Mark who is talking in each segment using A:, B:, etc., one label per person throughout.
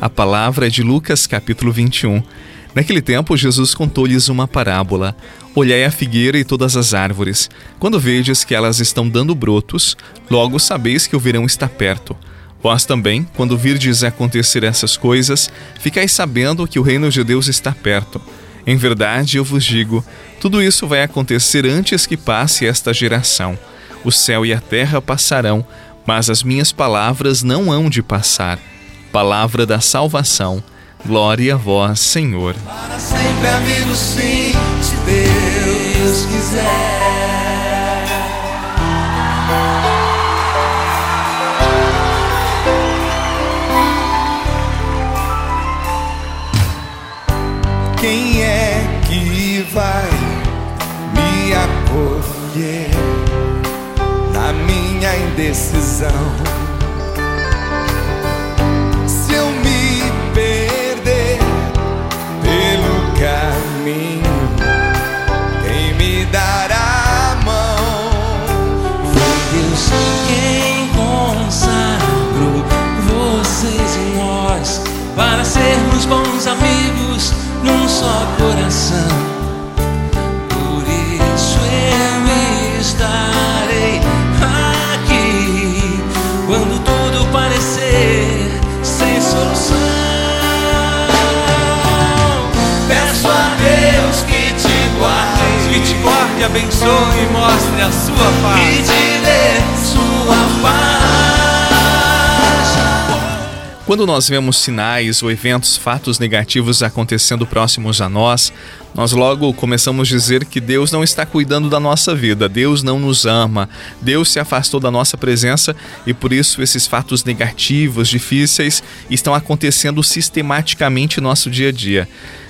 A: A palavra é de Lucas, capítulo 21. Naquele tempo, Jesus contou-lhes uma parábola. Olhai a figueira e todas as árvores. Quando vedes que elas estão dando brotos, logo sabeis que o verão está perto. Vós também, quando virdes acontecer essas coisas, ficais sabendo que o reino de Deus está perto. Em verdade, eu vos digo, tudo isso vai acontecer antes que passe esta geração. O céu e a terra passarão, mas as minhas palavras não hão de passar. Palavra da salvação. Glória a vós, Senhor.
B: Para sempre, amigo, sim, se Deus quiser. Quem é que vai me acolher na minha indecisão?
C: Abençoe e mostre a sua paz.
B: E te dê sua paz.
A: Quando nós vemos sinais ou eventos, fatos negativos acontecendo próximos a nós, nós logo começamos a dizer que Deus não está cuidando da nossa vida, Deus não nos ama, Deus se afastou da nossa presença e por isso esses fatos negativos, difíceis, estão acontecendo sistematicamente no nosso dia a dia.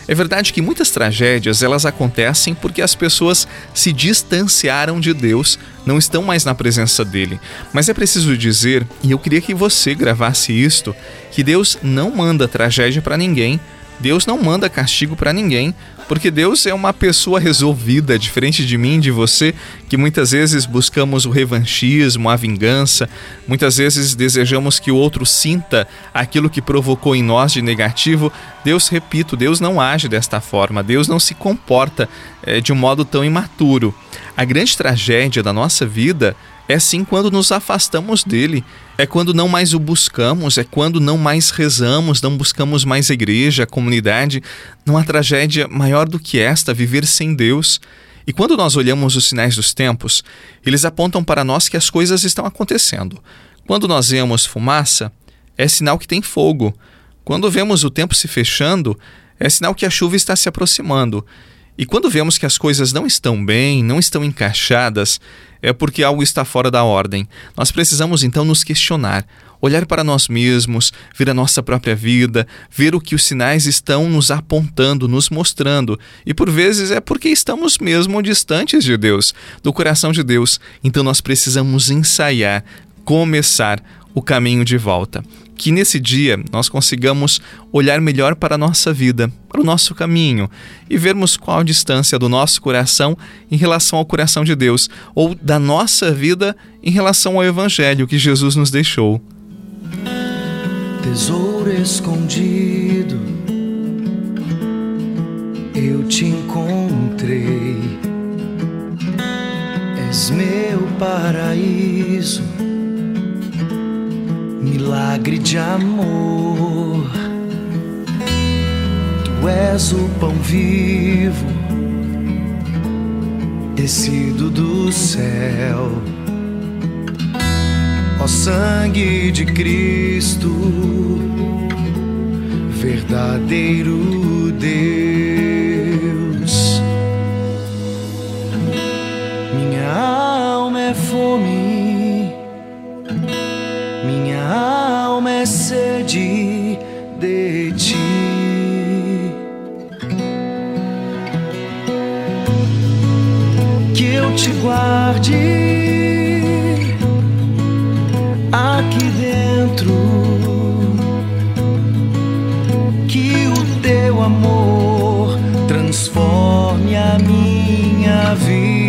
A: É verdade que muitas tragédias elas acontecem porque as pessoas se distanciaram de Deus, não estão mais na presença dele. Mas é preciso dizer, e eu queria que você gravasse isto, que Deus não manda tragédia para ninguém Deus não manda castigo para ninguém, porque Deus é uma pessoa resolvida, diferente de mim, de você, que muitas vezes buscamos o revanchismo, a vingança, muitas vezes desejamos que o outro sinta aquilo que provocou em nós de negativo. Deus, repito, Deus não age desta forma, Deus não se comporta é, de um modo tão imaturo. A grande tragédia da nossa vida é sim quando nos afastamos dele, é quando não mais o buscamos, é quando não mais rezamos, não buscamos mais a igreja, a comunidade. Não há tragédia maior do que esta, viver sem Deus. E quando nós olhamos os sinais dos tempos, eles apontam para nós que as coisas estão acontecendo. Quando nós vemos fumaça, é sinal que tem fogo. Quando vemos o tempo se fechando, é sinal que a chuva está se aproximando. E quando vemos que as coisas não estão bem, não estão encaixadas, é porque algo está fora da ordem. Nós precisamos então nos questionar, olhar para nós mesmos, ver a nossa própria vida, ver o que os sinais estão nos apontando, nos mostrando. E por vezes é porque estamos mesmo distantes de Deus, do coração de Deus. Então nós precisamos ensaiar, começar o caminho de volta. Que nesse dia nós consigamos olhar melhor para a nossa vida, para o nosso caminho e vermos qual a distância do nosso coração em relação ao coração de Deus ou da nossa vida em relação ao Evangelho que Jesus nos deixou.
B: Tesouro escondido, eu te encontrei, és meu paraíso milagre de amor. Tu és o pão vivo, descido do céu. Ó sangue de Cristo, verdadeiro ti. Que eu te guarde aqui dentro, que o teu amor transforme a minha vida.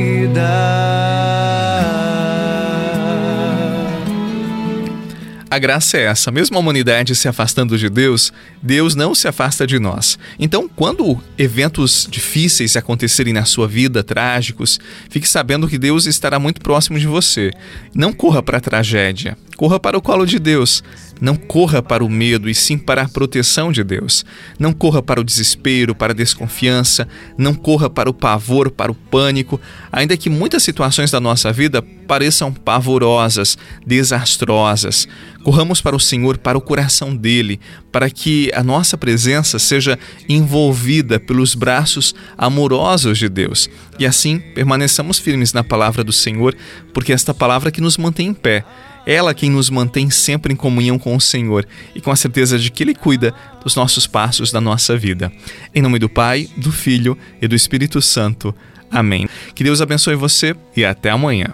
A: Graça é essa: mesmo a humanidade se afastando de Deus, Deus não se afasta de nós. Então, quando eventos difíceis acontecerem na sua vida, trágicos, fique sabendo que Deus estará muito próximo de você. Não corra para a tragédia, corra para o colo de Deus. Não corra para o medo e sim para a proteção de Deus. Não corra para o desespero, para a desconfiança, não corra para o pavor, para o pânico, ainda que muitas situações da nossa vida pareçam pavorosas, desastrosas. Corramos para o Senhor, para o coração dele, para que a nossa presença seja envolvida pelos braços amorosos de Deus. E assim permaneçamos firmes na palavra do Senhor, porque esta palavra que nos mantém em pé. Ela quem nos mantém sempre em comunhão com o Senhor e com a certeza de que Ele cuida dos nossos passos da nossa vida. Em nome do Pai, do Filho e do Espírito Santo. Amém. Que Deus abençoe você e até amanhã.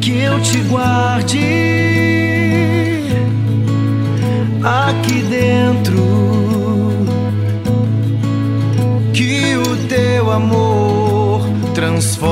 B: Que eu te guarde aqui dentro. Que o teu amor transforme